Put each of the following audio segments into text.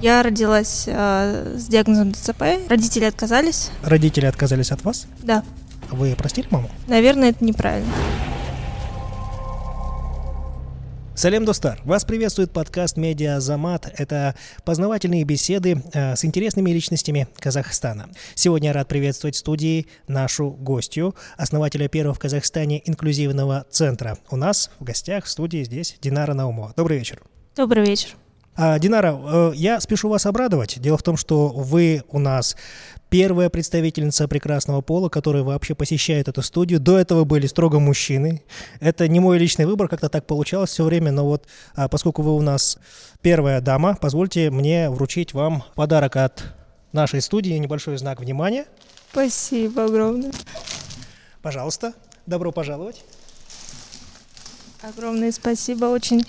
Я родилась э, с диагнозом ДЦП. Родители отказались. Родители отказались от вас? Да. Вы простили маму? Наверное, это неправильно. Салем Достар! Вас приветствует подкаст «Медиа Замат». Это познавательные беседы э, с интересными личностями Казахстана. Сегодня я рад приветствовать в студии нашу гостью, основателя первого в Казахстане инклюзивного центра. У нас в гостях в студии здесь Динара Наумова. Добрый вечер. Добрый вечер. А, Динара, э, я спешу вас обрадовать. Дело в том, что вы у нас первая представительница прекрасного пола, которая вообще посещает эту студию. До этого были строго мужчины. Это не мой личный выбор, как-то так получалось все время, но вот а, поскольку вы у нас первая дама, позвольте мне вручить вам подарок от нашей студии, небольшой знак внимания. Спасибо огромное. Пожалуйста, добро пожаловать. Огромное спасибо, очень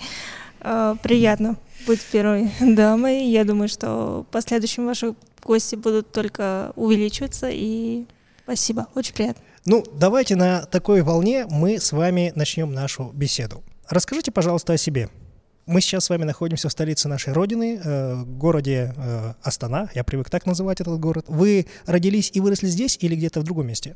э, приятно быть первой дамой. Я думаю, что в последующем ваши гости будут только увеличиваться. И спасибо, очень приятно. Ну, давайте на такой волне мы с вами начнем нашу беседу. Расскажите, пожалуйста, о себе. Мы сейчас с вами находимся в столице нашей родины, э, городе э, Астана. Я привык так называть этот город. Вы родились и выросли здесь или где-то в другом месте?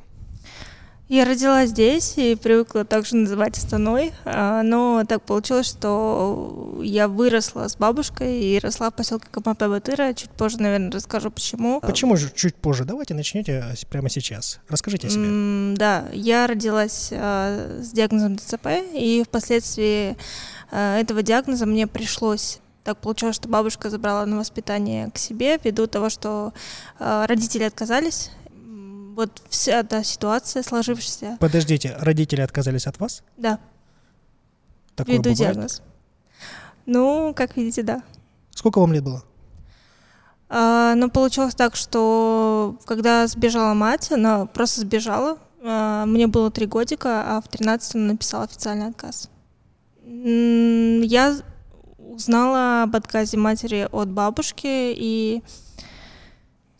Я родилась здесь и привыкла также называть Астаной, а, но так получилось, что я выросла с бабушкой и росла в поселке Камапе-Батыра. Чуть позже, наверное, расскажу, почему. Почему же чуть позже? Давайте начнете прямо сейчас. Расскажите о себе. Mm, да, я родилась а, с диагнозом ДЦП, и впоследствии а, этого диагноза мне пришлось так получилось, что бабушка забрала на воспитание к себе ввиду того, что э, родители отказались вот вся эта ситуация сложившаяся. Подождите, родители отказались от вас? Да. Такое Ввиду бывает? диагноз. Ну, как видите, да. Сколько вам лет было? А, ну, получилось так, что когда сбежала мать, она просто сбежала. А, мне было три годика, а в 13 она написала официальный отказ. Я узнала об отказе матери от бабушки, и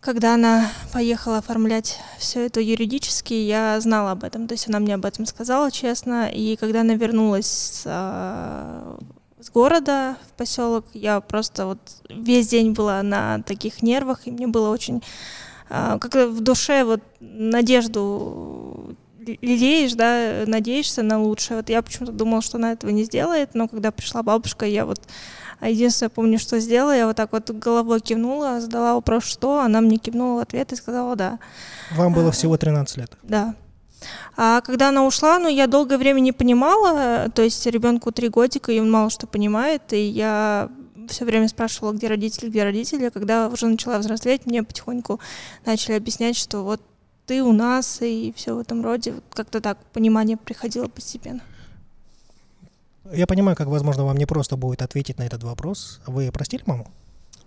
когда она поехала оформлять все это юридически, я знала об этом. То есть она мне об этом сказала честно. И когда она вернулась с, э, с города в поселок, я просто вот весь день была на таких нервах, и мне было очень э, как в душе вот надежду лелеешь, да, надеешься на лучшее. Вот я почему-то думала, что она этого не сделает, но когда пришла бабушка, я вот а единственное, помню, что сделала, я вот так вот головой кивнула, задала вопрос, что, она мне кивнула в ответ и сказала «да». Вам было всего 13 лет? Да. А когда она ушла, ну, я долгое время не понимала, то есть ребенку три годика, и он мало что понимает, и я все время спрашивала, где родители, где родители. Когда уже начала взрослеть, мне потихоньку начали объяснять, что вот ты у нас, и все в этом роде. Как-то так понимание приходило постепенно. Я понимаю, как, возможно, вам не просто будет ответить на этот вопрос. Вы простили маму?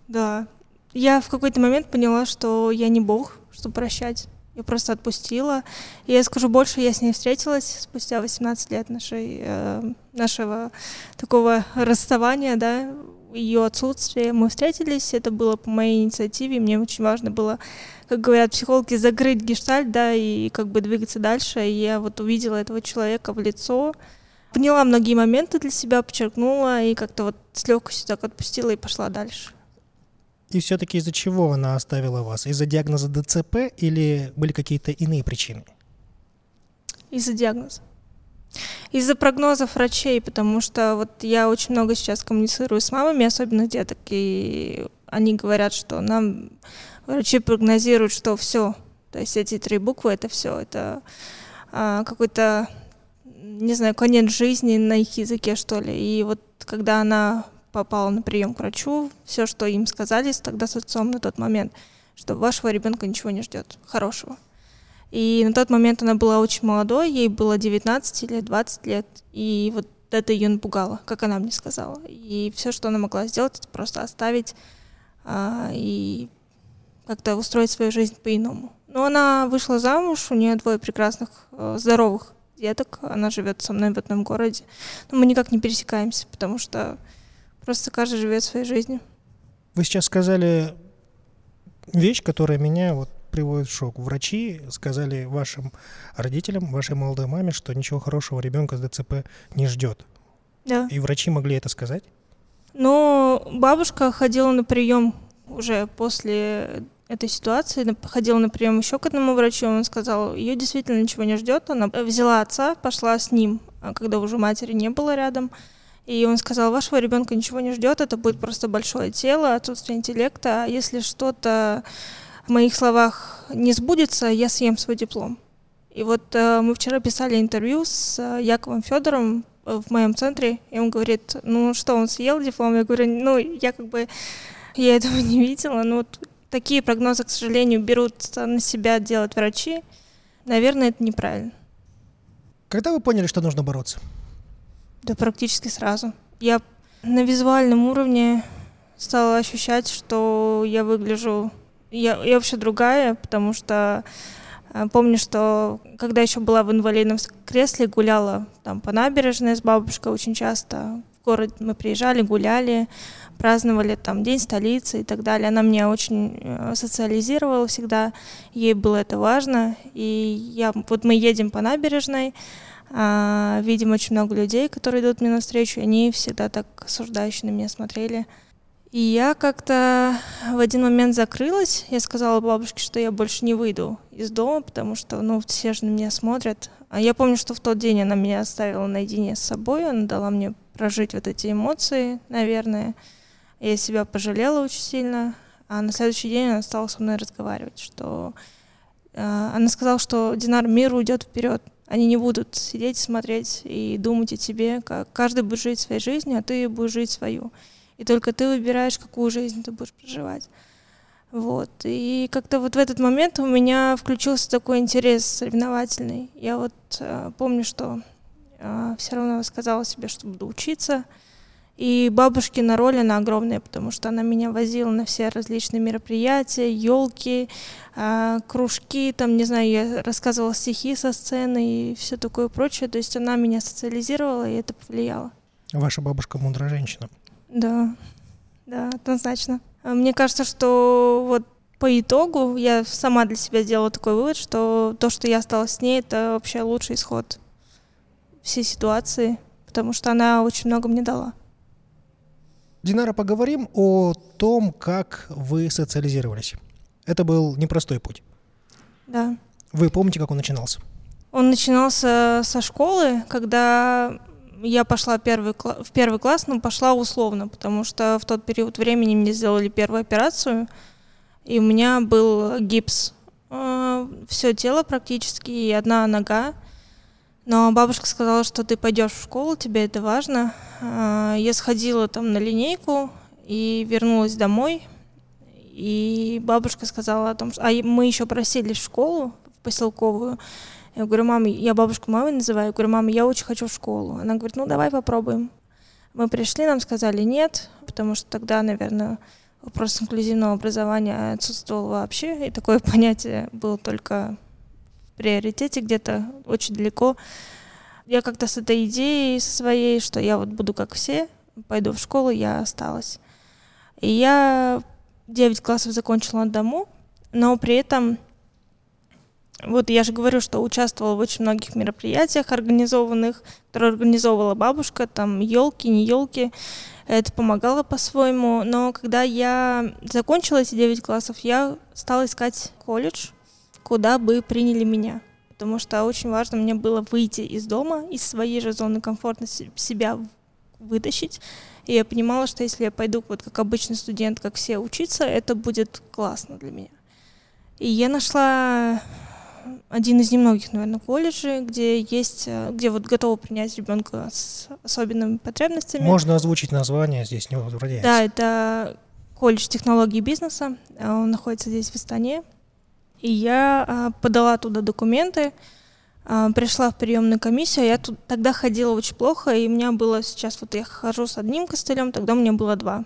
Да. Я в какой-то момент поняла, что я не бог, чтобы прощать. Я просто отпустила. И я скажу больше, я с ней встретилась спустя 18 лет нашей, э, нашего такого расставания, да, ее отсутствия. Мы встретились, это было по моей инициативе. Мне очень важно было, как говорят психологи, закрыть гештальт, да, и как бы двигаться дальше. И я вот увидела этого человека в лицо, поняла многие моменты для себя, подчеркнула и как-то вот с легкостью так отпустила и пошла дальше. И все-таки из-за чего она оставила вас? Из-за диагноза ДЦП или были какие-то иные причины? Из-за диагноза. Из-за прогнозов врачей, потому что вот я очень много сейчас коммуницирую с мамами, особенно деток, и они говорят, что нам врачи прогнозируют, что все, то есть эти три буквы это все, это а, какой-то не знаю, конец жизни на их языке, что ли. И вот когда она попала на прием к врачу, все, что им сказали тогда с отцом на тот момент, что вашего ребенка ничего не ждет хорошего. И на тот момент она была очень молодой, ей было 19 или 20 лет, и вот это ее напугало, как она мне сказала. И все, что она могла сделать, это просто оставить а, и как-то устроить свою жизнь по-иному. Но она вышла замуж, у нее двое прекрасных, э, здоровых деток, она живет со мной в одном городе. Но мы никак не пересекаемся, потому что просто каждый живет своей жизнью. Вы сейчас сказали вещь, которая меня вот приводит в шок. Врачи сказали вашим родителям, вашей молодой маме, что ничего хорошего ребенка с ДЦП не ждет. Да. И врачи могли это сказать? Но бабушка ходила на прием уже после этой ситуации ходила на прием еще к одному врачу, он сказал, ее действительно ничего не ждет, она взяла отца, пошла с ним, а когда уже матери не было рядом, и он сказал, вашего ребенка ничего не ждет, это будет просто большое тело, отсутствие интеллекта, а если что-то в моих словах не сбудется, я съем свой диплом. И вот э, мы вчера писали интервью с э, Яковом Федоровым в моем центре, и он говорит, ну что, он съел диплом? Я говорю, ну я как бы, я этого не видела, но вот такие прогнозы, к сожалению, берут на себя делать врачи. Наверное, это неправильно. Когда вы поняли, что нужно бороться? Да практически сразу. Я на визуальном уровне стала ощущать, что я выгляжу... Я, я вообще другая, потому что э, помню, что когда еще была в инвалидном кресле, гуляла там по набережной с бабушкой очень часто. В город мы приезжали, гуляли праздновали там День столицы и так далее. Она меня очень э, социализировала всегда, ей было это важно. И я, вот мы едем по набережной, а, видим очень много людей, которые идут мне навстречу, они всегда так осуждающе на меня смотрели. И я как-то в один момент закрылась. Я сказала бабушке, что я больше не выйду из дома, потому что, ну, все же на меня смотрят. А я помню, что в тот день она меня оставила наедине с собой, она дала мне прожить вот эти эмоции, наверное. Я себя пожалела очень сильно, а на следующий день она стала со мной разговаривать, что э, она сказала, что Динар, мир уйдет вперед. Они не будут сидеть, смотреть и думать о тебе, как каждый будет жить своей жизнью, а ты будешь жить свою. И только ты выбираешь, какую жизнь ты будешь проживать. Вот. И как-то вот в этот момент у меня включился такой интерес соревновательный. Я вот э, помню, что э, все равно сказала себе, что буду учиться, и бабушкина роль, она огромная, потому что она меня возила на все различные мероприятия, елки, а, кружки, там, не знаю, я рассказывала стихи со сцены и все такое прочее. То есть она меня социализировала, и это повлияло. Ваша бабушка мудрая женщина. Да, да, однозначно. А мне кажется, что вот по итогу я сама для себя сделала такой вывод, что то, что я осталась с ней, это вообще лучший исход всей ситуации, потому что она очень много мне дала. Динара, поговорим о том, как вы социализировались. Это был непростой путь. Да. Вы помните, как он начинался? Он начинался со школы, когда я пошла первый, в первый класс, но пошла условно, потому что в тот период времени мне сделали первую операцию, и у меня был гипс. Э, Все тело практически, и одна нога. Но бабушка сказала, что ты пойдешь в школу, тебе это важно. А, я сходила там на линейку и вернулась домой. И бабушка сказала о том, что... А мы еще просились в школу, в поселковую. Я говорю, мама, я бабушку мамой называю. Я говорю, мама, я очень хочу в школу. Она говорит, ну давай попробуем. Мы пришли, нам сказали нет, потому что тогда, наверное, вопрос инклюзивного образования отсутствовал вообще, и такое понятие было только приоритете где-то очень далеко. Я как-то с этой идеей со своей, что я вот буду как все, пойду в школу, я осталась. И я 9 классов закончила на дому, но при этом, вот я же говорю, что участвовала в очень многих мероприятиях организованных, которые организовывала бабушка, там елки, не елки, это помогало по-своему. Но когда я закончила эти 9 классов, я стала искать колледж, куда бы приняли меня. Потому что очень важно мне было выйти из дома, из своей же зоны комфорта себя вытащить. И я понимала, что если я пойду вот как обычный студент, как все учиться, это будет классно для меня. И я нашла один из немногих, наверное, колледжей, где есть, где вот готовы принять ребенка с особенными потребностями. Можно озвучить название, здесь не возбраняется. Да, это колледж технологий бизнеса. Он находится здесь в Астане. И я а, подала туда документы, а, пришла в приемную комиссию. Я тут тогда ходила очень плохо, и у меня было сейчас, вот я хожу с одним костылем, тогда у меня было два.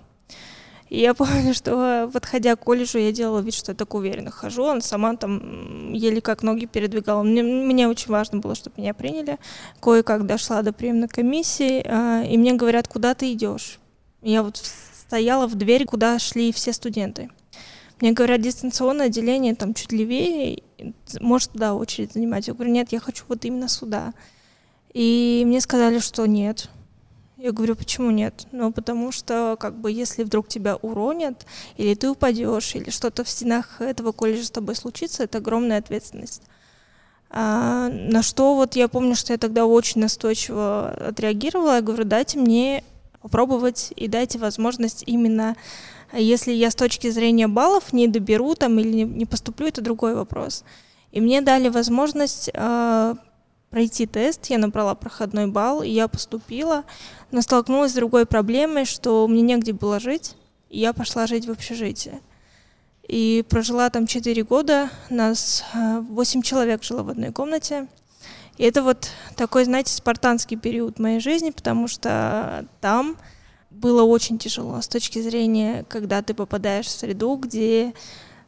И я помню, что подходя к колледжу, я делала вид, что я так уверенно хожу, он сама там еле как ноги передвигала. Мне, мне очень важно было, чтобы меня приняли. Кое-как дошла до приемной комиссии, а, и мне говорят, куда ты идешь? Я вот стояла в дверь, куда шли все студенты. Мне говорят, дистанционное отделение там чуть левее, может туда очередь занимать. Я говорю, нет, я хочу вот именно сюда. И мне сказали, что нет. Я говорю, почему нет? Ну, потому что, как бы, если вдруг тебя уронят, или ты упадешь, или что-то в стенах этого колледжа с тобой случится, это огромная ответственность. А, на что вот я помню, что я тогда очень настойчиво отреагировала. Я говорю, дайте мне попробовать и дайте возможность именно, если я с точки зрения баллов не доберу там или не поступлю, это другой вопрос. И мне дали возможность э, пройти тест, я набрала проходной балл, и я поступила, но столкнулась с другой проблемой, что мне негде было жить, и я пошла жить в общежитие. И прожила там 4 года, нас 8 э, человек жило в одной комнате. И это вот такой, знаете, спартанский период моей жизни, потому что там было очень тяжело с точки зрения, когда ты попадаешь в среду, где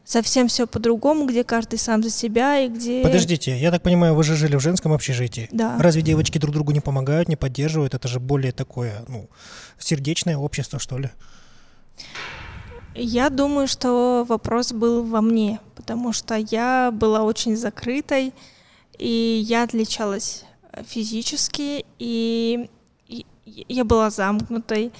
совсем все по-другому, где каждый сам за себя и где... Подождите, я так понимаю, вы же жили в женском общежитии. Да. Разве девочки друг другу не помогают, не поддерживают? Это же более такое, ну, сердечное общество, что ли? Я думаю, что вопрос был во мне, потому что я была очень закрытой, и я отличалась физически, и, и я была замкнутой.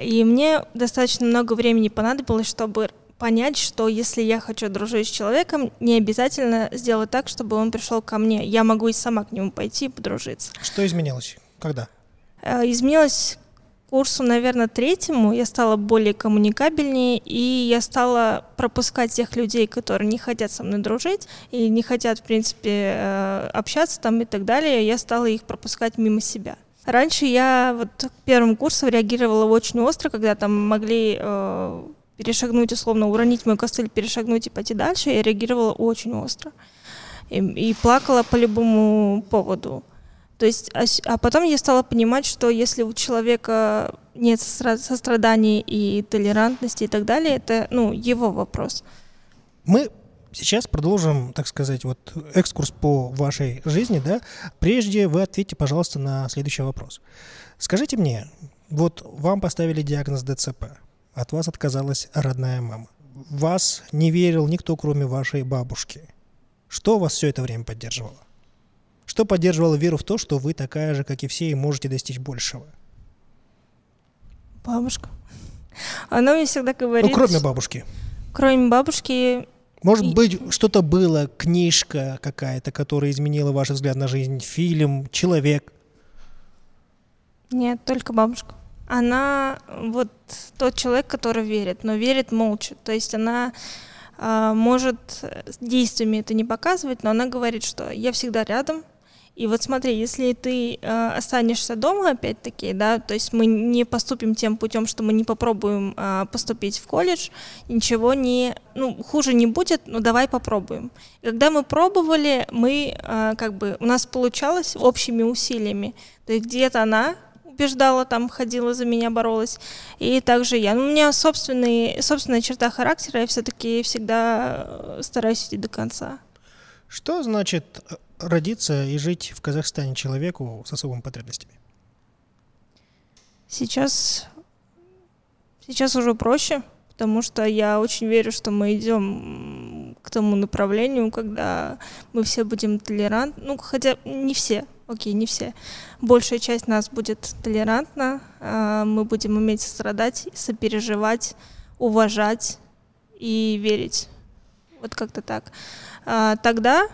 И мне достаточно много времени понадобилось, чтобы понять, что если я хочу дружить с человеком, не обязательно сделать так, чтобы он пришел ко мне. Я могу и сама к нему пойти и подружиться. Что изменилось? Когда? Э, изменилось курсу, наверное, третьему я стала более коммуникабельнее, и я стала пропускать тех людей, которые не хотят со мной дружить и не хотят, в принципе, э, общаться там и так далее. Я стала их пропускать мимо себя. Раньше я вот к первому курсу реагировала очень остро, когда там могли э, перешагнуть, условно, уронить мой костыль, перешагнуть и пойти дальше, я реагировала очень остро. И, и плакала по любому поводу. То есть, а, а потом я стала понимать, что если у человека нет сострадания и толерантности и так далее, это, ну, его вопрос. Мы сейчас продолжим, так сказать, вот экскурс по вашей жизни, да. Прежде вы ответьте, пожалуйста, на следующий вопрос. Скажите мне, вот вам поставили диагноз ДЦП от вас отказалась родная мама. Вас не верил никто, кроме вашей бабушки. Что вас все это время поддерживало? Что поддерживало веру в то, что вы такая же, как и все, и можете достичь большего? Бабушка. Она мне всегда говорит... Ну, кроме бабушки. Кроме бабушки... Может быть, что-то было, книжка какая-то, которая изменила ваш взгляд на жизнь, фильм, человек? Нет, только бабушка она вот тот человек, который верит, но верит молча. То есть она э, может действиями это не показывать, но она говорит, что я всегда рядом. И вот смотри, если ты э, останешься дома, опять-таки, да, то есть мы не поступим тем путем, что мы не попробуем э, поступить в колледж, ничего не, ну, хуже не будет, но давай попробуем. И когда мы пробовали, мы, э, как бы, у нас получалось общими усилиями. То есть где-то она убеждала, там ходила за меня, боролась. И также я. Ну, у меня собственный, собственная черта характера, я все-таки всегда э, стараюсь идти до конца. Что значит э, родиться и жить в Казахстане человеку с особыми потребностями? Сейчас, сейчас уже проще, потому что я очень верю, что мы идем к тому направлению, когда мы все будем толерантны, ну, хотя не все, окей, не все. Большая часть нас будет толерантна, а, мы будем уметь сострадать, сопереживать, уважать и верить. Вот как-то так. А, тогда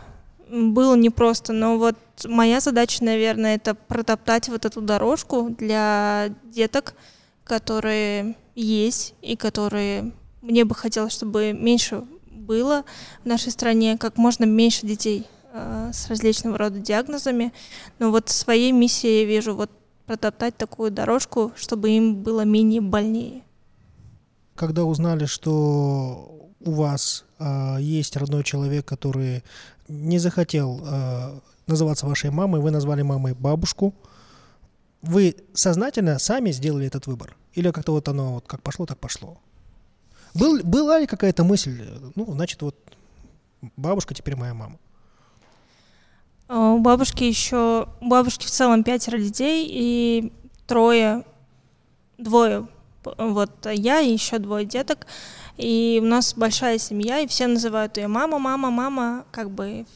было непросто, но вот моя задача, наверное, это протоптать вот эту дорожку для деток, которые есть и которые мне бы хотелось, чтобы меньше было в нашей стране, как можно меньше детей Э, с различного рода диагнозами. Но вот своей миссией я вижу вот протоптать такую дорожку, чтобы им было менее больнее. Когда узнали, что у вас э, есть родной человек, который не захотел э, называться вашей мамой, вы назвали мамой бабушку, вы сознательно сами сделали этот выбор? Или как-то вот оно вот как пошло, так пошло? Был, была ли какая-то мысль, ну, значит, вот бабушка теперь моя мама? А, у бабушки еще, у бабушки в целом пятеро детей и трое, двое, вот я и еще двое деток. И у нас большая семья, и все называют ее мама, мама, мама, как бы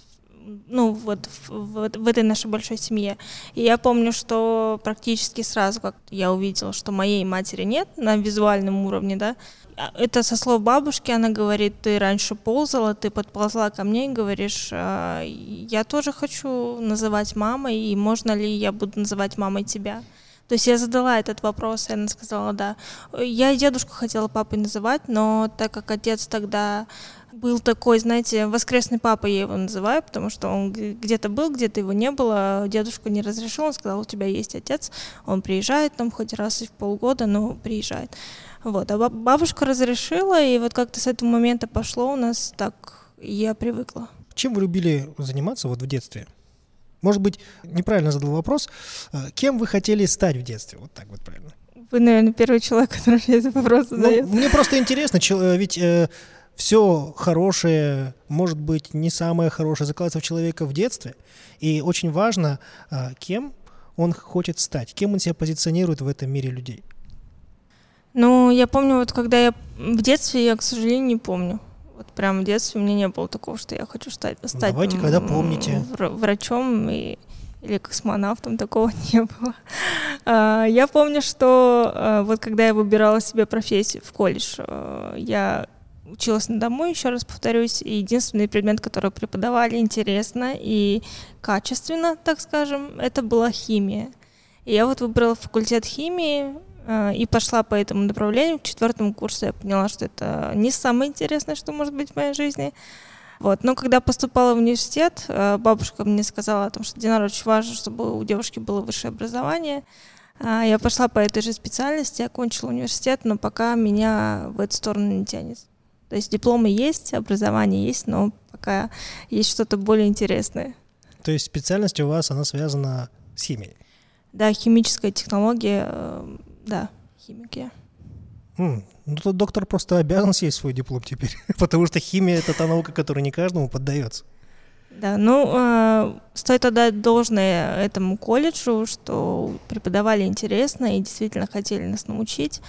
ну, вот в, в, в этой нашей большой семье. И я помню, что практически сразу, как я увидела, что моей матери нет на визуальном уровне, да, а, это со слов бабушки, она говорит, ты раньше ползала, ты подползла ко мне и говоришь, «А, я тоже хочу называть мамой, и можно ли я буду называть мамой тебя? То есть я задала этот вопрос, и она сказала, да. Я дедушку хотела папой называть, но так как отец тогда был такой, знаете, воскресный папа, я его называю, потому что он где-то был, где-то его не было, дедушку не разрешил, он сказал, у тебя есть отец, он приезжает там хоть раз в полгода, но приезжает. Вот, а бабушка разрешила, и вот как-то с этого момента пошло у нас так, я привыкла. Чем вы любили заниматься вот в детстве? Может быть, неправильно задал вопрос. Э, кем вы хотели стать в детстве? Вот так вот правильно. Вы, наверное, первый человек, который мне этот вопрос ну, задает. Ну, мне просто интересно, э, ведь э, все хорошее, может быть, не самое хорошее, закладывается в человека в детстве. И очень важно, э, кем он хочет стать, кем он себя позиционирует в этом мире людей. Ну, я помню, вот когда я в детстве, я, к сожалению, не помню. Вот прям в детстве у меня не было такого, что я хочу стать, стать Давайте, когда помните. врачом и, или космонавтом, такого не было. А, я помню, что а, вот когда я выбирала себе профессию в колледж, а, я училась на дому, еще раз повторюсь, и единственный предмет, который преподавали интересно и качественно, так скажем, это была химия. И я вот выбрала факультет химии, и пошла по этому направлению. К четвертому курсу я поняла, что это не самое интересное, что может быть в моей жизни. Вот. Но когда поступала в университет, э, бабушка мне сказала о том, что Динар очень важно, чтобы у девушки было высшее образование. А, я пошла по этой же специальности, окончила университет, но пока меня в эту сторону не тянет. То есть дипломы есть, образование есть, но пока есть что-то более интересное. То есть специальность у вас, она связана с химией? Да, химическая технология да, химики. Mm. Ну, то доктор просто обязан съесть свой диплом теперь, потому что химия — это та наука, которая не каждому поддается. Да, ну, э, стоит отдать должное этому колледжу, что преподавали интересно и действительно хотели нас научить,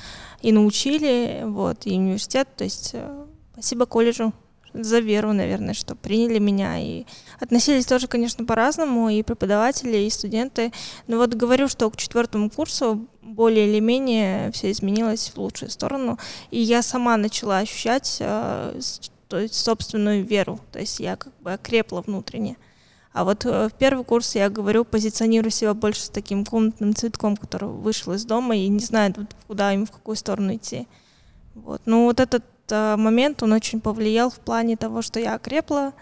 и научили, вот, и университет, то есть э, спасибо колледжу за веру, наверное, что приняли меня и относились тоже, конечно, по-разному, и преподаватели, и студенты. Но вот говорю, что к четвертому курсу более или менее все изменилось в лучшую сторону, и я сама начала ощущать э, то есть собственную веру, то есть я как бы окрепла внутренне. А вот э, в первый курс я говорю, позиционирую себя больше с таким комнатным цветком, который вышел из дома и не знает, куда им, в какую сторону идти. Вот. Ну вот этот момент, он очень повлиял в плане того, что я окрепла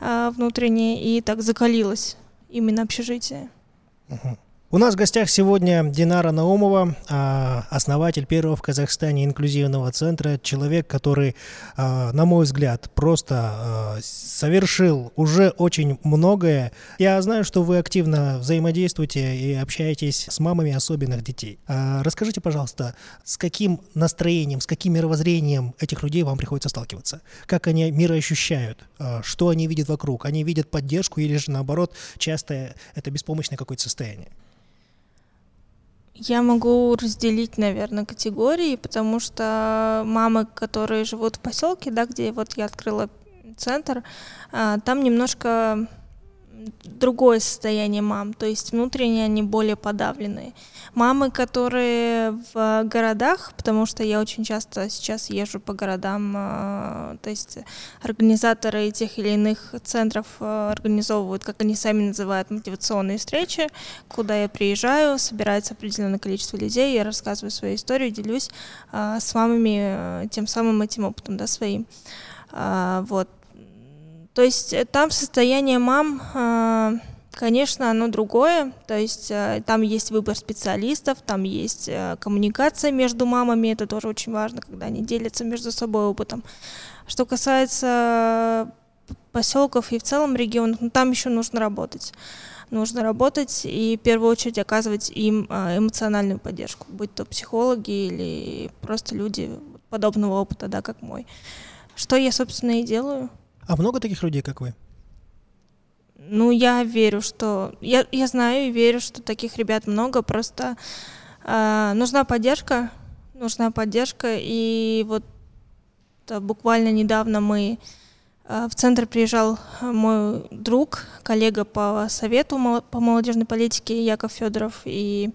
э, внутренне и так закалилась именно общежитие. Uh-huh. У нас в гостях сегодня Динара Наумова, а, основатель первого в Казахстане инклюзивного центра, человек, который, а, на мой взгляд, просто а, совершил уже очень многое. Я знаю, что вы активно взаимодействуете и общаетесь с мамами особенных детей. Расскажите, пожалуйста, с каким настроением, с каким мировоззрением этих людей вам приходится сталкиваться? Как они мир ощущают? Что они видят вокруг? Они видят поддержку или же наоборот, часто это беспомощное какое-то состояние? Я могу разделить, наверное, категории, потому что мамы, которые живут в поселке, да, где вот я открыла центр, а, там немножко другое состояние мам, то есть внутренне они более подавленные. Мамы, которые в городах, потому что я очень часто сейчас езжу по городам, а, то есть организаторы тех или иных центров а, организовывают, как они сами называют, мотивационные встречи, куда я приезжаю, собирается определенное количество людей, я рассказываю свою историю, делюсь а, с мамами тем самым этим опытом, да, своим. Вот, то есть э, там состояние мам, а, конечно, оно другое. То есть э, там есть выбор специалистов, там есть э, коммуникация между мамами, это тоже очень важно, когда они делятся между собой опытом. Что касается поселков и в целом регионов, ну, там еще нужно работать. Нужно работать и в первую очередь оказывать им а, эмоциональную поддержку, будь то психологи или просто люди подобного опыта, да, как мой. Что я, собственно, и делаю. А много таких людей, как вы? Ну, я верю, что... Я, я знаю и верю, что таких ребят много, просто э, нужна поддержка, нужна поддержка, и вот э, буквально недавно мы В центр приезжал мой друг, коллега по совету по молодежной политике Яков Федоров, и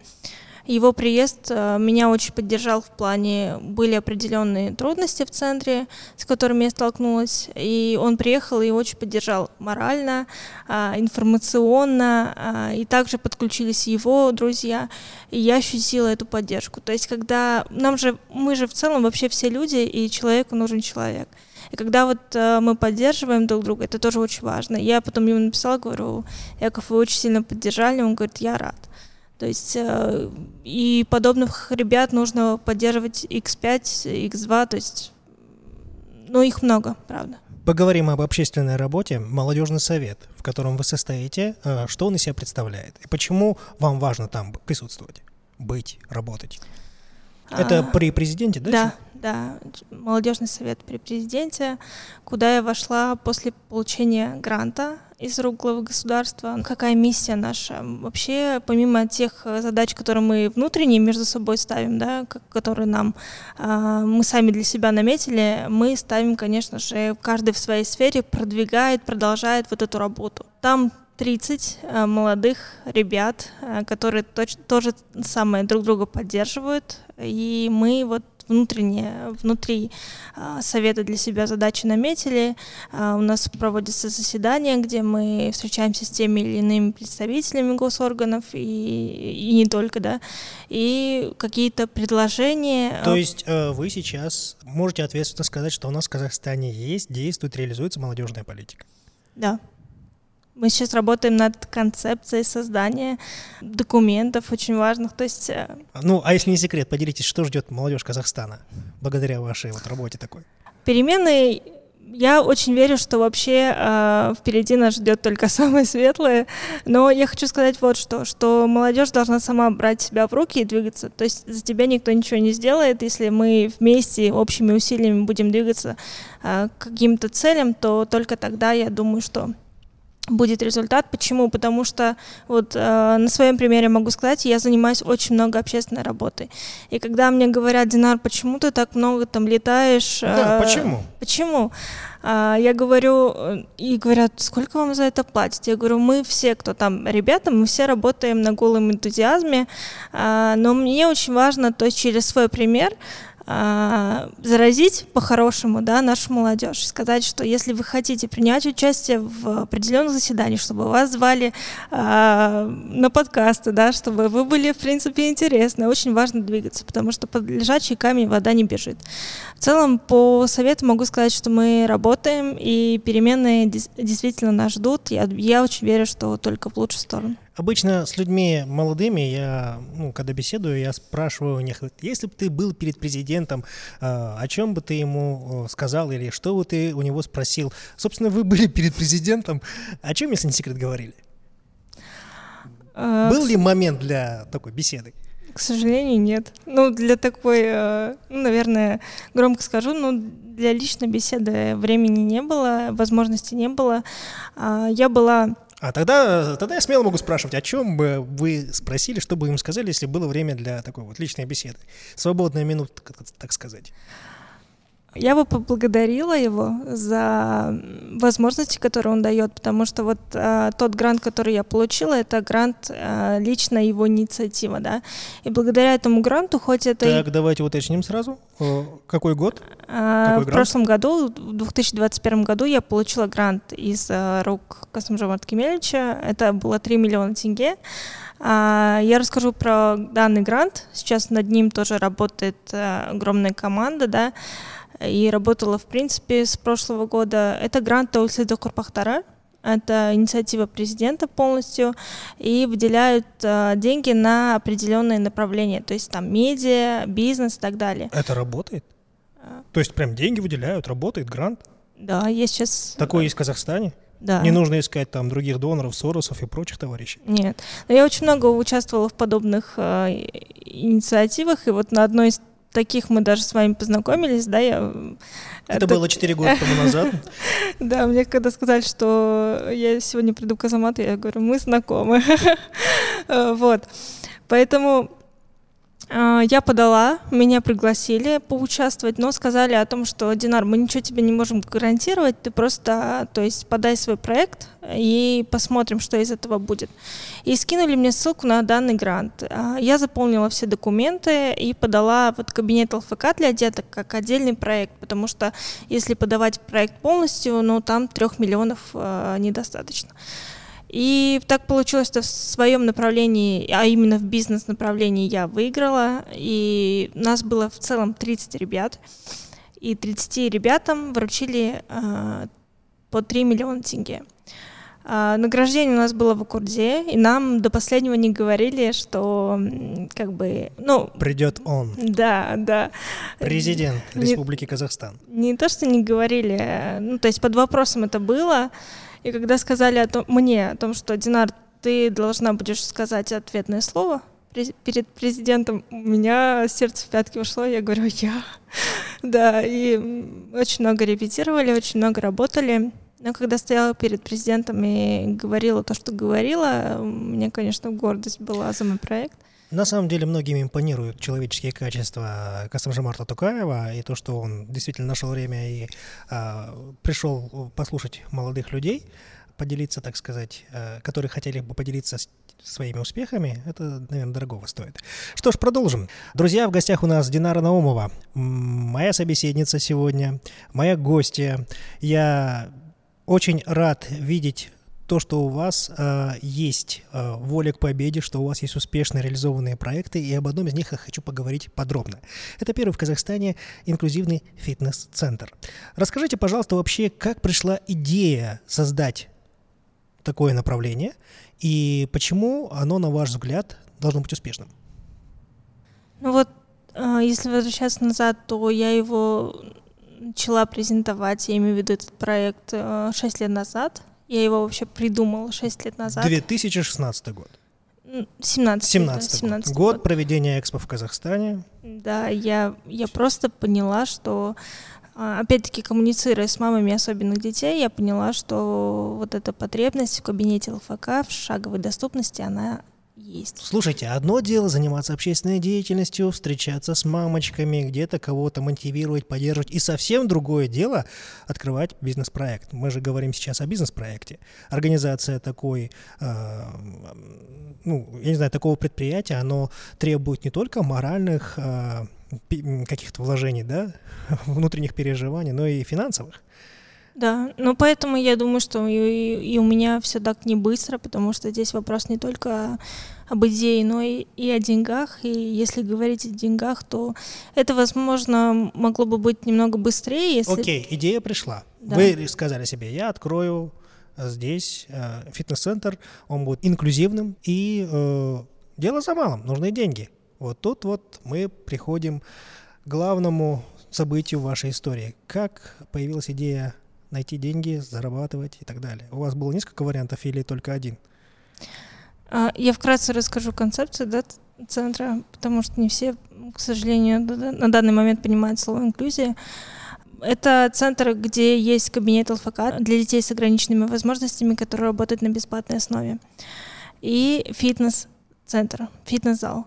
его приезд э, меня очень поддержал в плане, были определенные трудности в центре, с которыми я столкнулась, и он приехал и очень поддержал морально, а, информационно, а, и также подключились его друзья, и я ощутила эту поддержку. То есть, когда нам же, мы же в целом вообще все люди, и человеку нужен человек. И когда вот э, мы поддерживаем друг друга, это тоже очень важно. Я потом ему написала, говорю, Яков, вы очень сильно поддержали, он говорит, я рад. То есть э, и подобных ребят нужно поддерживать X5, X2, то есть, ну, их много, правда. Поговорим об общественной работе «Молодежный совет», в котором вы состоите. Э, что он из себя представляет? И почему вам важно там присутствовать, быть, работать? Это а, при президенте, да? Да, да. Молодежный совет при президенте, куда я вошла после получения гранта из рук главы государства. Какая миссия наша? Вообще, помимо тех э, задач, которые мы внутренние между собой ставим, да, которые нам э, мы сами для себя наметили, мы ставим, конечно же, каждый в своей сфере продвигает, продолжает вот эту работу. Там 30 э, молодых ребят, э, которые тоже самое друг друга поддерживают, и мы вот внутренние, внутри а, совета для себя задачи наметили. У нас проводятся заседания, где мы встречаемся с теми или иными представителями госорганов и, и не только, да, и какие-то предложения. То есть э, вы сейчас можете ответственно сказать, что у нас в Казахстане есть, действует, реализуется молодежная политика? Да. Мы сейчас работаем над концепцией создания документов очень важных. То есть... Э, ну, а если не секрет, поделитесь, что ждет молодежь Казахстана благодаря вашей вот работе такой? Перемены я очень верю, что вообще э, впереди нас ждет только самое светлое. Но я хочу сказать вот что, что молодежь должна сама брать себя в руки и двигаться. То есть за тебя никто ничего не сделает. Если мы вместе общими усилиями будем двигаться э, к каким-то целям, то только тогда я думаю, что будет результат. Почему? Потому что вот э, на своем примере могу сказать, я занимаюсь очень много общественной работой. И когда мне говорят, Динар, почему ты так много там летаешь? Да, э, почему? Почему? Э, я говорю, э, и говорят, сколько вам за это платят? Я говорю, мы все, кто там ребята, мы все работаем на голом энтузиазме, э, но мне очень важно, то есть через свой пример, а, заразить по-хорошему да, нашу молодежь. Сказать, что если вы хотите принять участие в определенных заседаниях, чтобы вас звали а, на подкасты, да, чтобы вы были, в принципе, интересны, очень важно двигаться, потому что под лежачий камень вода не бежит. В целом, по совету могу сказать, что мы работаем, и перемены действительно нас ждут. Я, я очень верю, что только в лучшую сторону. Обычно с людьми молодыми я, ну, когда беседую, я спрашиваю у них, если бы ты был перед президентом, а, о чем бы ты ему сказал или что бы ты у него спросил? Собственно, вы были перед президентом, о чем, если не секрет, говорили? А, был ли момент для такой беседы? К сожалению, нет. Ну, для такой, э, ну, наверное, громко скажу, но для личной беседы времени не было, возможности не было. А, я была а тогда, тогда я смело могу спрашивать, о чем бы вы спросили, что бы им сказали, если было время для такой вот личной беседы? Свободная минута, так сказать. Я бы поблагодарила его за возможности, которые он дает, потому что вот а, тот грант, который я получила, это грант а, лично его инициатива, да. И благодаря этому гранту, хоть это... Так, и... давайте уточним сразу. Какой год? А, Какой в прошлом году, в 2021 году, я получила грант из а, рук Касымжа Кемельевича. Это было 3 миллиона тенге. А, я расскажу про данный грант. Сейчас над ним тоже работает а, огромная команда, да и работала, в принципе, с прошлого года. Это грант Таульсида Курпахтара, это инициатива президента полностью, и выделяют э, деньги на определенные направления, то есть там медиа, бизнес и так далее. Это работает? А. То есть прям деньги выделяют, работает грант? Да, есть сейчас... Такое есть в Казахстане? Да. Не нужно искать там других доноров, Соросов и прочих товарищей. Нет. Но я очень много участвовала в подобных э, инициативах, и вот на одной из таких мы даже с вами познакомились, да, я... Это, Это... было 4 года тому назад. Да, мне когда сказали, что я сегодня приду к Азамату, я говорю, мы знакомы. Вот. Поэтому я подала, меня пригласили поучаствовать, но сказали о том, что, Динар, мы ничего тебе не можем гарантировать, ты просто, то есть, подай свой проект и посмотрим, что из этого будет. И скинули мне ссылку на данный грант. А, я заполнила все документы и подала под кабинет ЛФК для деток как отдельный проект, потому что если подавать проект полностью, ну, там трех миллионов э, недостаточно. И так получилось, что в своем направлении, а именно в бизнес-направлении я выиграла, и нас было в целом 30 ребят, и 30 ребятам вручили э, по 3 миллиона тенге. А, награждение у нас было в Аккурде, и нам до последнего не говорили, что как бы, ну... Придет он. Да, да. Президент Республики Казахстан. Не то, что не говорили, ну, то есть под вопросом это было, и когда сказали о том, мне о том, что Динар, ты должна будешь сказать ответное слово перед президентом, у меня сердце в пятки ушло, я говорю, я. Да, и очень много репетировали, очень много работали. Но когда стояла перед президентом и говорила то, что говорила, у меня, конечно, гордость была за мой проект. На самом деле многим импонируют человеческие качества Касамжамарта Тукаева и то, что он действительно нашел время и а, пришел послушать молодых людей, поделиться, так сказать, а, которые хотели бы поделиться своими успехами, это, наверное, дорогого стоит. Что ж, продолжим. Друзья, в гостях у нас Динара Наумова, моя собеседница сегодня, моя гостья. Я очень рад видеть то, что у вас э, есть э, воля к победе, что у вас есть успешно реализованные проекты, и об одном из них я хочу поговорить подробно. Это первый в Казахстане инклюзивный фитнес-центр. Расскажите, пожалуйста, вообще, как пришла идея создать такое направление, и почему оно, на ваш взгляд, должно быть успешным? Ну вот, э, если возвращаться назад, то я его начала презентовать, я имею в виду этот проект, 6 э, лет назад. Я его вообще придумала 6 лет назад. 2016 год. 17. 17, да, 17 год. год проведения экспо в Казахстане. Да, я, я просто поняла, что а, опять-таки коммуницируя с мамами особенных детей, я поняла, что вот эта потребность в кабинете ЛФК в шаговой доступности, она есть. Слушайте, одно дело заниматься общественной деятельностью, встречаться с мамочками, где-то кого-то мотивировать, поддерживать, и совсем другое дело открывать бизнес-проект. Мы же говорим сейчас о бизнес-проекте. Организация такой, э, ну, я не знаю, такого предприятия, оно требует не только моральных э, каких-то вложений, да, внутренних переживаний, но и финансовых. Да, ну поэтому я думаю, что и, и у меня все так не быстро, потому что здесь вопрос не только об идее, но и, и о деньгах. И если говорить о деньгах, то это, возможно, могло бы быть немного быстрее. Если... Окей, идея пришла. Да. Вы сказали себе, я открою э, здесь э, фитнес-центр, он будет инклюзивным, и э, дело за малым, нужны деньги. Вот тут вот мы приходим к главному событию вашей истории. Как появилась идея найти деньги, зарабатывать и так далее. У вас было несколько вариантов или только один? А, я вкратце расскажу концепцию да, центра, потому что не все, к сожалению, на данный момент понимают слово инклюзия. Это центр, где есть кабинет ЛФК для детей с ограниченными возможностями, которые работают на бесплатной основе. И фитнес-центр, фитнес-зал,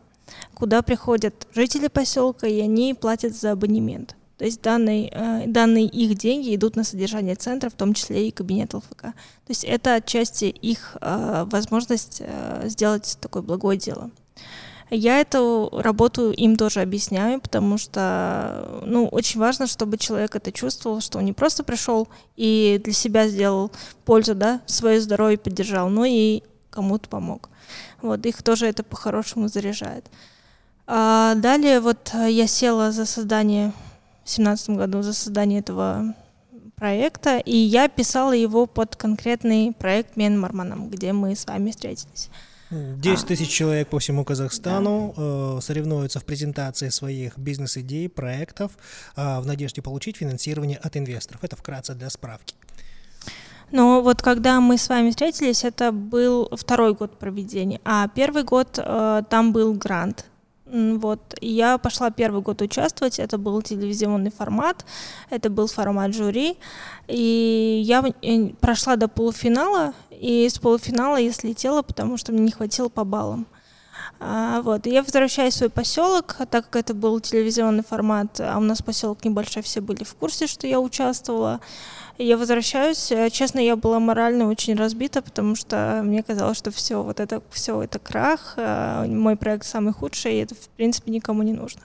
куда приходят жители поселка, и они платят за абонемент. То есть данные, э, данные их деньги идут на содержание центра, в том числе и кабинет ЛФК. То есть это отчасти их э, возможность э, сделать такое благое дело. Я эту работу им тоже объясняю, потому что ну, очень важно, чтобы человек это чувствовал, что он не просто пришел и для себя сделал пользу, да, свое здоровье поддержал, но и кому-то помог. Вот, их тоже это по-хорошему заряжает. А далее вот я села за создание 2017 году за создание этого проекта, и я писала его под конкретный проект Мен Марманом, где мы с вами встретились. 10 тысяч человек по всему Казахстану да. э, соревнуются в презентации своих бизнес-идей, проектов э, в надежде получить финансирование от инвесторов. Это вкратце для справки. Но вот когда мы с вами встретились, это был второй год проведения, а первый год э, там был грант вот, я пошла первый год участвовать, это был телевизионный формат, это был формат жюри, и я э, прошла до полуфинала, и с полуфинала я слетела, потому что мне не хватило по баллам. А, вот, я возвращаюсь в свой поселок, а так как это был телевизионный формат, а у нас поселок небольшой, все были в курсе, что я участвовала. Я возвращаюсь, э, честно, я была морально очень разбита, потому что мне казалось, что все вот это, все это крах, э, мой проект самый худший, и это, в принципе, никому не нужно.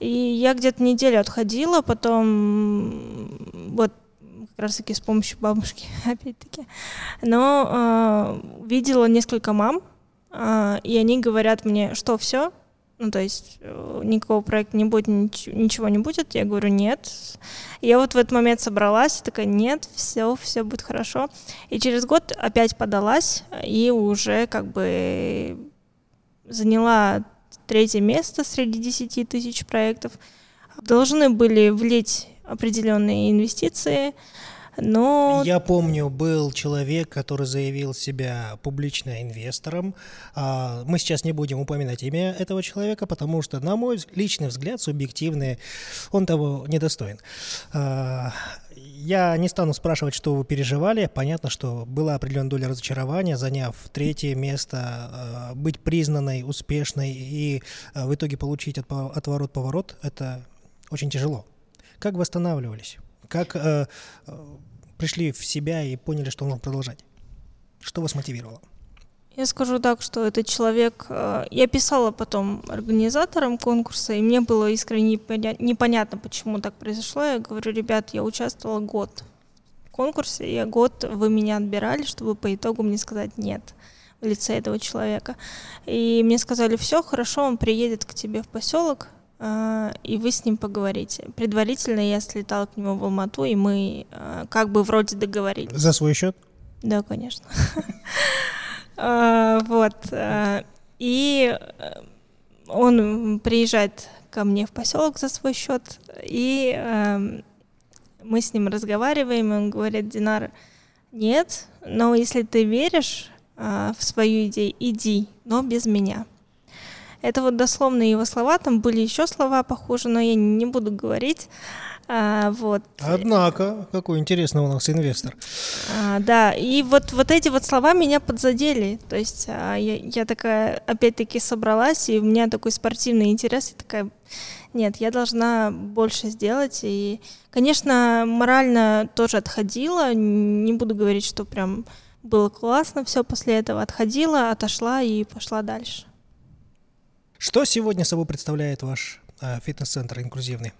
И я где-то неделю отходила, потом вот как раз таки с помощью бабушки, опять-таки. Но э, видела несколько мам, э, и они говорят мне, что все, ну, то есть э, никакого проекта не будет, ничего не будет. Я говорю, нет. я вот в этот момент собралась, такая, нет, все, все будет хорошо. И через год опять подалась, и уже как бы заняла третье место среди 10 тысяч проектов. Должны были влить определенные инвестиции, но... Я помню, был человек, который заявил себя публично инвестором. А, мы сейчас не будем упоминать имя этого человека, потому что, на мой личный взгляд, субъективный, он того недостоин. А, я не стану спрашивать, что вы переживали. Понятно, что была определенная доля разочарования, заняв третье место, а, быть признанной, успешной и в итоге получить отворот-поворот – это очень тяжело. Как восстанавливались? Как э, пришли в себя и поняли, что нужно продолжать? Что вас мотивировало? Я скажу так, что этот человек... Э, я писала потом организаторам конкурса, и мне было искренне непонятно, почему так произошло. Я говорю, ребят, я участвовала год в конкурсе, и год вы меня отбирали, чтобы по итогу мне сказать «нет» в лице этого человека. И мне сказали, все, хорошо, он приедет к тебе в поселок, и вы с ним поговорите. Предварительно я слетала к нему в Алмату, и мы а, как бы вроде договорились. За свой счет? Да, конечно. А, вот. И он приезжает ко мне в поселок за свой счет, и мы с ним разговариваем, и он говорит, Динар, нет, но если ты веришь в свою идею, иди, но без меня. Это вот дословные его слова, там были еще слова похожи, но я не буду говорить. А, вот. Однако, какой интересный у нас инвестор. А, да, и вот, вот эти вот слова меня подзадели. То есть а, я, я такая, опять-таки, собралась, и у меня такой спортивный интерес, и такая, нет, я должна больше сделать. И, конечно, морально тоже отходила. Не буду говорить, что прям было классно все после этого. Отходила, отошла и пошла дальше. Что сегодня собой представляет ваш э, фитнес-центр инклюзивный?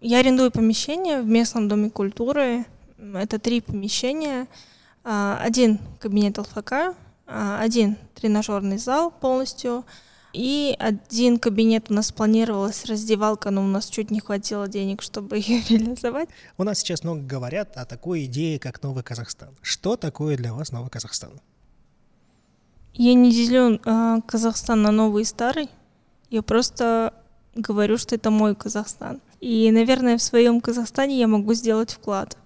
Я арендую помещение в местном доме культуры. Это три помещения. А, один кабинет ЛФК, а, один тренажерный зал полностью, и один кабинет у нас планировалась раздевалка, но у нас чуть не хватило денег, чтобы ее реализовать. У нас сейчас много говорят о такой идее, как Новый Казахстан. Что такое для вас Новый Казахстан? Я не делю э, Казахстан на новый и старый. Я просто говорю, что это мой Казахстан. И, наверное, в своем Казахстане я могу сделать вклад.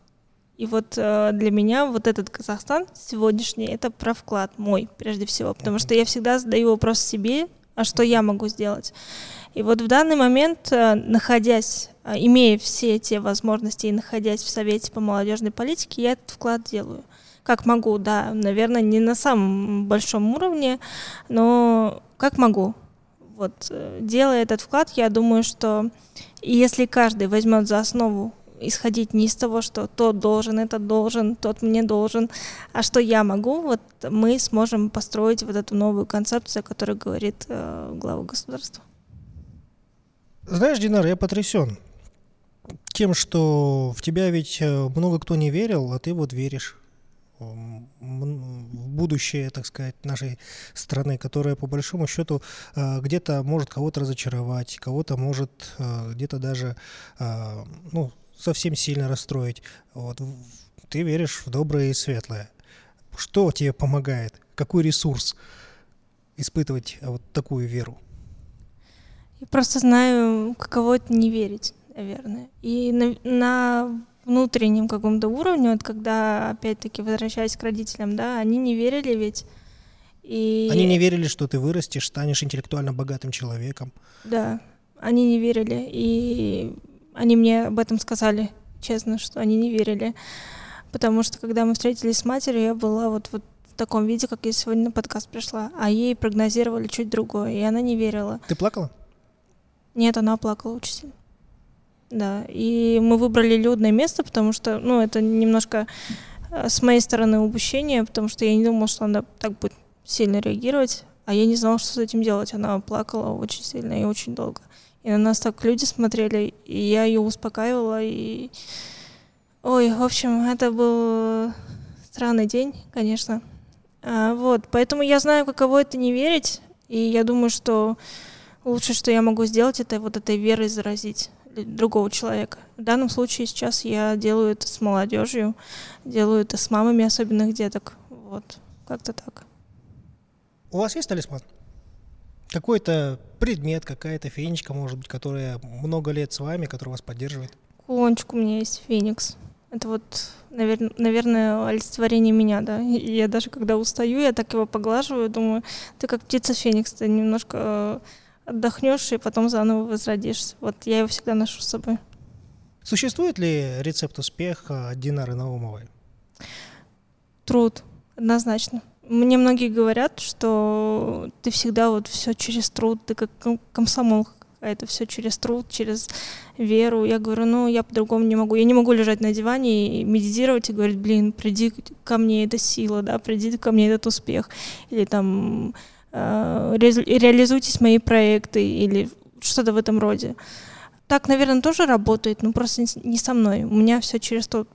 И вот э, для меня вот этот Казахстан сегодняшний это про вклад мой прежде всего, потому что я всегда задаю вопрос себе, а что я могу сделать. И вот в данный момент, э, находясь, э, имея все те возможности и находясь в Совете по молодежной политике, я этот вклад делаю как могу, да, наверное, не на самом большом уровне, но как могу. Вот, э, делая этот вклад, я думаю, что если каждый возьмет за основу исходить не из того, что тот должен, этот должен, тот мне должен, а что я могу, вот мы сможем построить вот эту новую концепцию, о которой говорит э, глава государства. Знаешь, Динар, я потрясен тем, что в тебя ведь э, много кто не верил, а ты вот веришь в будущее, так сказать, нашей страны, которая по большому счету э, где-то может кого-то разочаровать, кого-то может э, где-то даже э, ну, совсем сильно расстроить. Вот. Ты веришь в доброе и светлое. Что тебе помогает? Какой ресурс испытывать вот такую веру? Я просто знаю, каково это не верить, наверное. И на, на внутреннем каком-то уровне, вот когда, опять-таки, возвращаясь к родителям, да, они не верили ведь. И... Они не верили, что ты вырастешь, станешь интеллектуально богатым человеком. Да, они не верили. И они мне об этом сказали, честно, что они не верили. Потому что, когда мы встретились с матерью, я была вот, вот в таком виде, как я сегодня на подкаст пришла, а ей прогнозировали чуть другое, и она не верила. Ты плакала? Нет, она плакала сильно. Да, и мы выбрали людное место, потому что, ну, это немножко э, с моей стороны упущение, потому что я не думала, что она так будет сильно реагировать, а я не знала, что с этим делать. Она плакала очень сильно и очень долго. И на нас так люди смотрели, и я ее успокаивала, и... Ой, в общем, это был странный день, конечно. А, вот, поэтому я знаю, каково это не верить, и я думаю, что лучшее, что я могу сделать, это вот этой верой заразить другого человека. В данном случае сейчас я делаю это с молодежью, делаю это с мамами особенных деток. Вот, как-то так. У вас есть талисман? Какой-то предмет, какая-то фенечка, может быть, которая много лет с вами, которая вас поддерживает? Кулончик у меня есть, феникс. Это вот, наверное, наверное, олицетворение меня, да. Я даже когда устаю, я так его поглаживаю, думаю, ты как птица Феникс, ты немножко э, отдохнешь и потом заново возродишься. Вот я его всегда ношу с собой. Существует ли рецепт успеха Динары Наумовой? Труд, однозначно. Мне многие говорят, что ты всегда вот все через труд, ты как комсомол это все через труд, через веру. Я говорю, ну, я по-другому не могу. Я не могу лежать на диване и медитировать и говорить, блин, приди ко мне эта сила, да, приди ко мне этот успех. Или там реализуйтесь мои проекты или что-то в этом роде. Так, наверное, тоже работает, но просто не со мной. У меня все через то,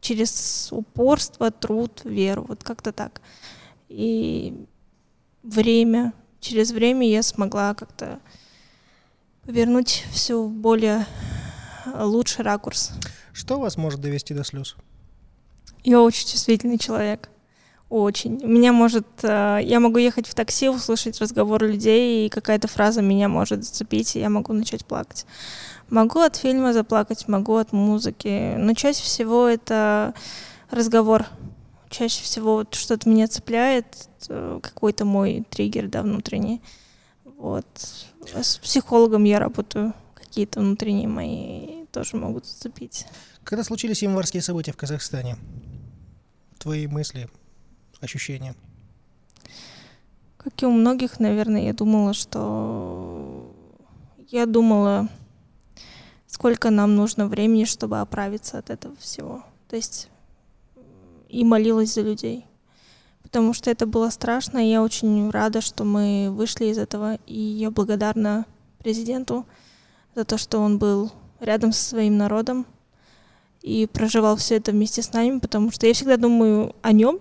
через упорство, труд, веру, вот как-то так. И время, через время я смогла как-то вернуть все в более э, лучший ракурс. Что вас может довести до слез? Я очень чувствительный человек. Очень. Меня может... Э, я могу ехать в такси, услышать разговор людей, и какая-то фраза меня может зацепить, и я могу начать плакать. Могу от фильма заплакать, могу от музыки, но чаще всего это разговор. Чаще всего вот что-то меня цепляет, э, какой-то мой триггер, да, внутренний. Вот. С психологом я работаю. Какие-то внутренние мои тоже могут зацепить. Когда случились январские события в Казахстане? Твои мысли, ощущения? Как и у многих, наверное, я думала, что... Я думала, сколько нам нужно времени, чтобы оправиться от этого всего. То есть и молилась за людей потому что это было страшно, и я очень рада, что мы вышли из этого, и я благодарна президенту за то, что он был рядом со своим народом и проживал все это вместе с нами, потому что я всегда думаю о нем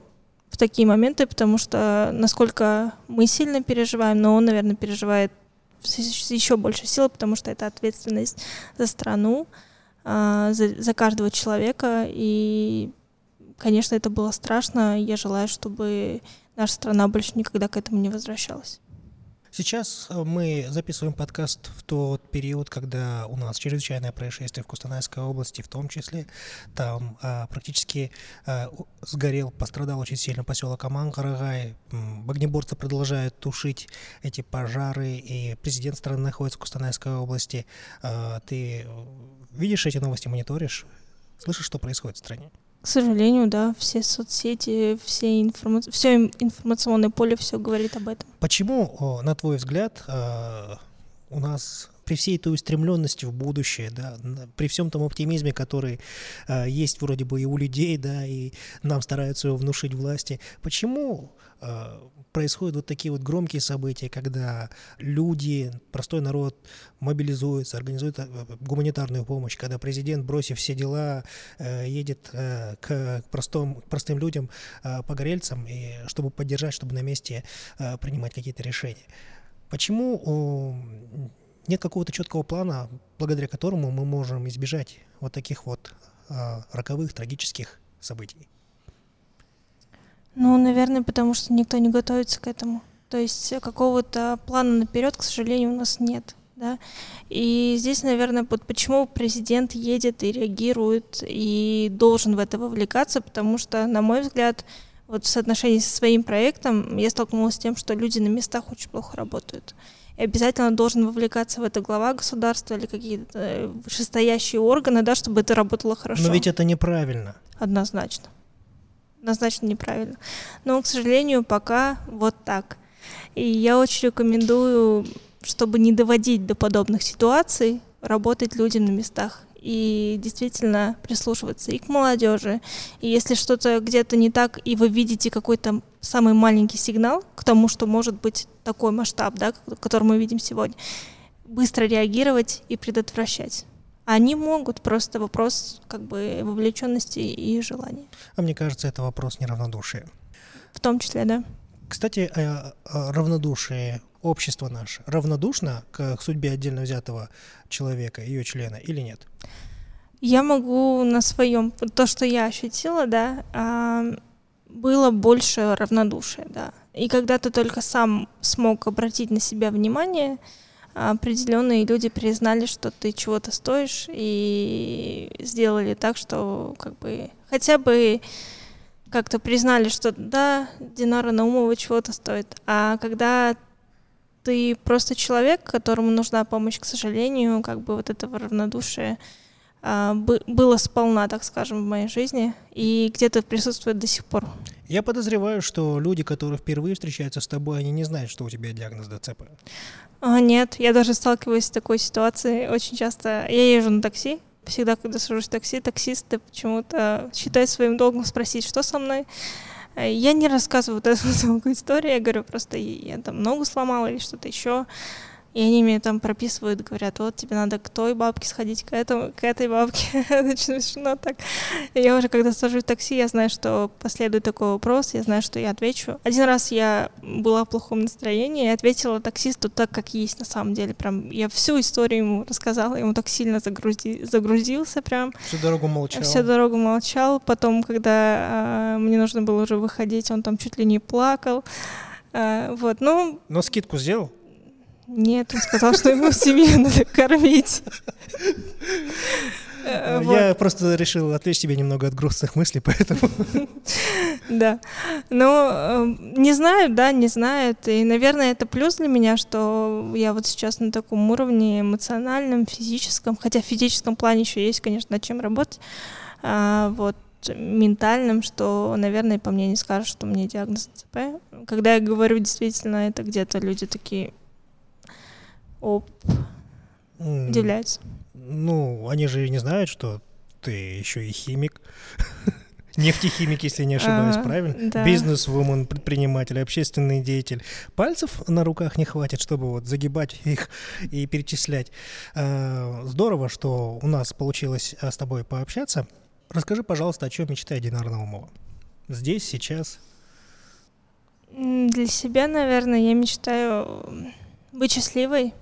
такие моменты, потому что насколько мы сильно переживаем, но он, наверное, переживает еще больше силы, потому что это ответственность за страну, а, за, за каждого человека, и Конечно, это было страшно. Я желаю, чтобы наша страна больше никогда к этому не возвращалась. Сейчас э, мы записываем подкаст в тот период, когда у нас чрезвычайное происшествие в Кустанайской области, в том числе там а, практически а, сгорел, пострадал очень сильно поселок Аман-Карагай. Огнеборцы продолжают тушить эти пожары, и президент страны находится в Кустанайской области. А, ты видишь эти новости, мониторишь, слышишь, что происходит в стране? К сожалению, да, все соцсети, все, информа... все информационное поле все говорит об этом. Почему, на твой взгляд, а, у нас при всей той устремленности в будущее, да, при всем том оптимизме, который э, есть вроде бы и у людей, да, и нам стараются его внушить власти, почему э, происходят вот такие вот громкие события, когда люди, простой народ мобилизуется, организует э, гуманитарную помощь, когда президент, бросив все дела, э, едет э, к простым, простым людям, погорельцам, и чтобы поддержать, чтобы на месте принимать какие-то решения. Почему нет какого-то четкого плана, благодаря которому мы можем избежать вот таких вот роковых, трагических событий? Ну, наверное, потому что никто не готовится к этому. То есть какого-то плана наперед, к сожалению, у нас нет. Да? И здесь, наверное, вот почему президент едет и реагирует и должен в это вовлекаться, потому что, на мой взгляд, вот в соотношении со своим проектом я столкнулась с тем, что люди на местах очень плохо работают. И обязательно должен вовлекаться в это глава государства или какие-то вышестоящие органы, да, чтобы это работало хорошо. Но ведь это неправильно. Однозначно однозначно неправильно. Но, к сожалению, пока вот так. И я очень рекомендую, чтобы не доводить до подобных ситуаций, работать людям на местах и действительно прислушиваться и к молодежи. И если что-то где-то не так, и вы видите какой-то самый маленький сигнал к тому, что может быть такой масштаб, да, который мы видим сегодня, быстро реагировать и предотвращать. Они могут, просто вопрос как бы вовлеченности и желания. А мне кажется, это вопрос неравнодушия. В том числе, да. Кстати, равнодушие общество наше равнодушно к судьбе отдельно взятого человека, ее члена или нет? Я могу на своем, то, что я ощутила, да, было больше равнодушия, да. И когда ты только сам смог обратить на себя внимание, определенные люди признали, что ты чего-то стоишь, и сделали так, что как бы хотя бы как-то признали, что да, Динара Наумова чего-то стоит. А когда ты просто человек, которому нужна помощь, к сожалению, как бы вот этого равнодушия было сполна, так скажем, в моей жизни, и где-то присутствует до сих пор. Я подозреваю, что люди, которые впервые встречаются с тобой, они не знают, что у тебя диагноз ДЦП. А, нет, я даже сталкиваюсь с такой ситуацией очень часто. Я езжу на такси, всегда, когда сажусь в такси, таксисты почему-то считают своим долгом спросить, что со мной. Э, я не рассказываю вот эту долгую историю, я говорю просто, я там ногу сломала или что-то еще. И они мне там прописывают, говорят, вот тебе надо к той бабке сходить, к, этому, к этой бабке. Это смешно так. И я уже, когда сажусь в такси, я знаю, что последует такой вопрос, я знаю, что я отвечу. Один раз я была в плохом настроении и ответила таксисту так, как есть на самом деле. Прям я всю историю ему рассказала, ему так сильно загрузи, загрузился прям. Всю дорогу молчал. Всю дорогу молчал. Потом, когда э, мне нужно было уже выходить, он там чуть ли не плакал. Uh, вот, ну... Но скидку сделал? Нет, он сказал, что ему семью надо кормить. Э, я просто решил отвлечь тебя немного от грустных мыслей, поэтому... Да. Ну, эм, не знаю, да, не знают. И, наверное, это плюс для меня, что я вот сейчас на таком уровне эмоциональном, физическом, хотя в физическом плане еще есть, конечно, над чем работать. А, вот ментальным, что, наверное, по мне не скажут, что меня диагноз ЦП. Когда я говорю, действительно, это где-то люди такие, оп, mm. удивляются. Ну, они же не знают, что ты еще и химик. Нефтехимик, если не ошибаюсь, а, правильно? Да. Бизнес-вумен, предприниматель, общественный деятель. Пальцев на руках не хватит, чтобы вот загибать их и перечислять. А, здорово, что у нас получилось а, с тобой пообщаться. Расскажи, пожалуйста, о чем мечтает Динара Наумова? Здесь, сейчас. Для себя, наверное, я мечтаю быть счастливой,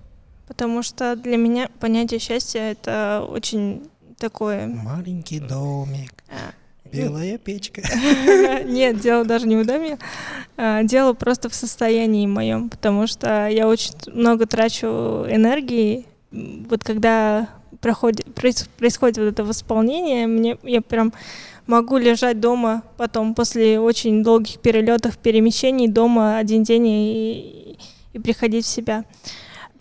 Потому что для меня понятие счастья это очень такое... Маленький домик. А, белая печка. Нет, дело даже не в доме. А, дело просто в состоянии моем, потому что я очень много трачу энергии. Вот когда проходит, происходит вот это восполнение, мне я прям могу лежать дома потом после очень долгих перелетов, перемещений дома один день и, и приходить в себя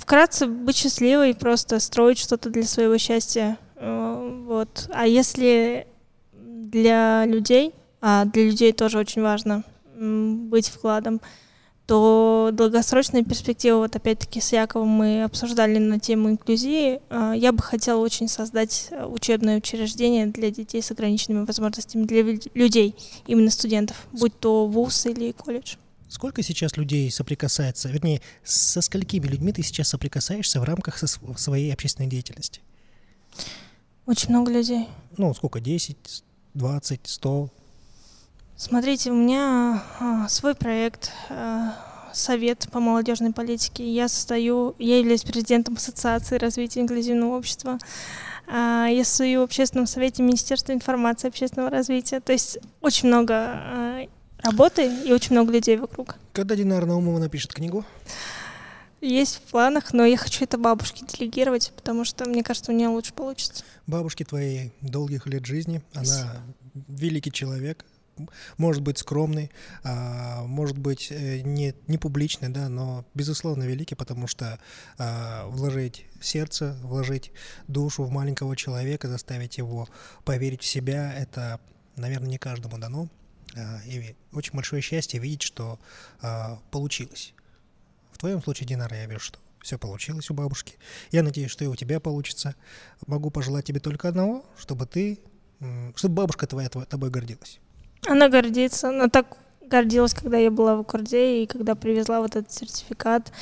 вкратце быть счастливой, просто строить что-то для своего счастья. Э, вот. А если для людей, а для людей тоже очень важно быть вкладом, то долгосрочная перспектива, вот опять-таки с Яковом мы обсуждали на тему инклюзии, э, я бы хотела очень создать учебное учреждение для детей с ограниченными возможностями, для людей, именно студентов, будь то вуз или колледж. Сколько сейчас людей соприкасается, вернее, со сколькими людьми ты сейчас соприкасаешься в рамках своей общественной деятельности? Очень много людей. Ну, сколько? 10, 20, 100? Смотрите, у меня а, свой проект, а, совет по молодежной политике. Я состою, я являюсь президентом Ассоциации развития инклюзивного общества. А, я состою в общественном совете Министерства информации и общественного развития. То есть очень много работы и очень много людей вокруг. Когда Динара Наумова напишет книгу? Есть в планах, но я хочу это бабушке делегировать, потому что, мне кажется, у нее лучше получится. Бабушке твоей долгих лет жизни, она великий человек, может быть скромный, а, может быть э, не, не публичный, да, но безусловно великий, потому что а, вложить сердце, вложить душу в маленького человека, заставить его поверить в себя, это, наверное, не каждому дано. А, и очень большое счастье видеть, что а, получилось. В твоем случае, Динара, я вижу, что все получилось у бабушки. Я надеюсь, что и у тебя получится. Могу пожелать тебе только одного, чтобы ты, чтобы бабушка твоя тобой гордилась. Она гордится. Она так гордилась, когда я была в Аккорде и когда привезла вот этот сертификат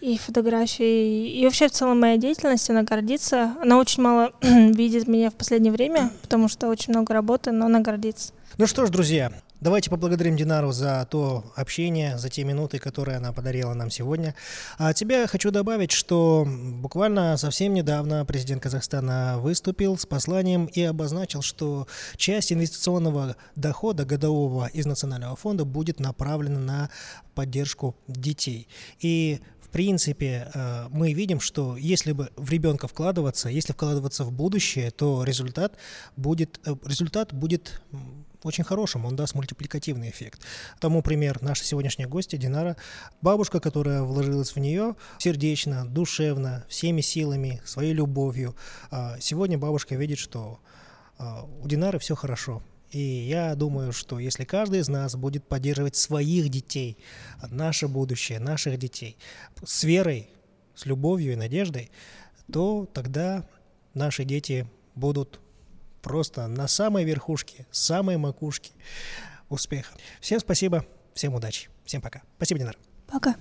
и фотографии, и вообще в целом моя деятельность, она гордится. Она очень мало видит меня в последнее время, потому что очень много работы, но она гордится. Ну что ж, друзья, Давайте поблагодарим Динару за то общение, за те минуты, которые она подарила нам сегодня. А тебе хочу добавить, что буквально совсем недавно президент Казахстана выступил с посланием и обозначил, что часть инвестиционного дохода годового из Национального фонда будет направлена на поддержку детей. И в принципе, э, мы видим, что если бы в ребенка вкладываться, если вкладываться в будущее, то результат будет, э, результат будет очень хорошим, он даст мультипликативный эффект. Тому пример наши сегодняшние гости Динара, бабушка, которая вложилась в нее сердечно, душевно, всеми силами, своей любовью. А сегодня бабушка видит, что а, у Динары все хорошо. И я думаю, что если каждый из нас будет поддерживать своих детей, наше будущее, наших детей, с верой, с любовью и надеждой, то тогда наши дети будут просто на самой верхушке, самой макушке успеха. Всем спасибо, всем удачи, всем пока. Спасибо, Динар. Пока.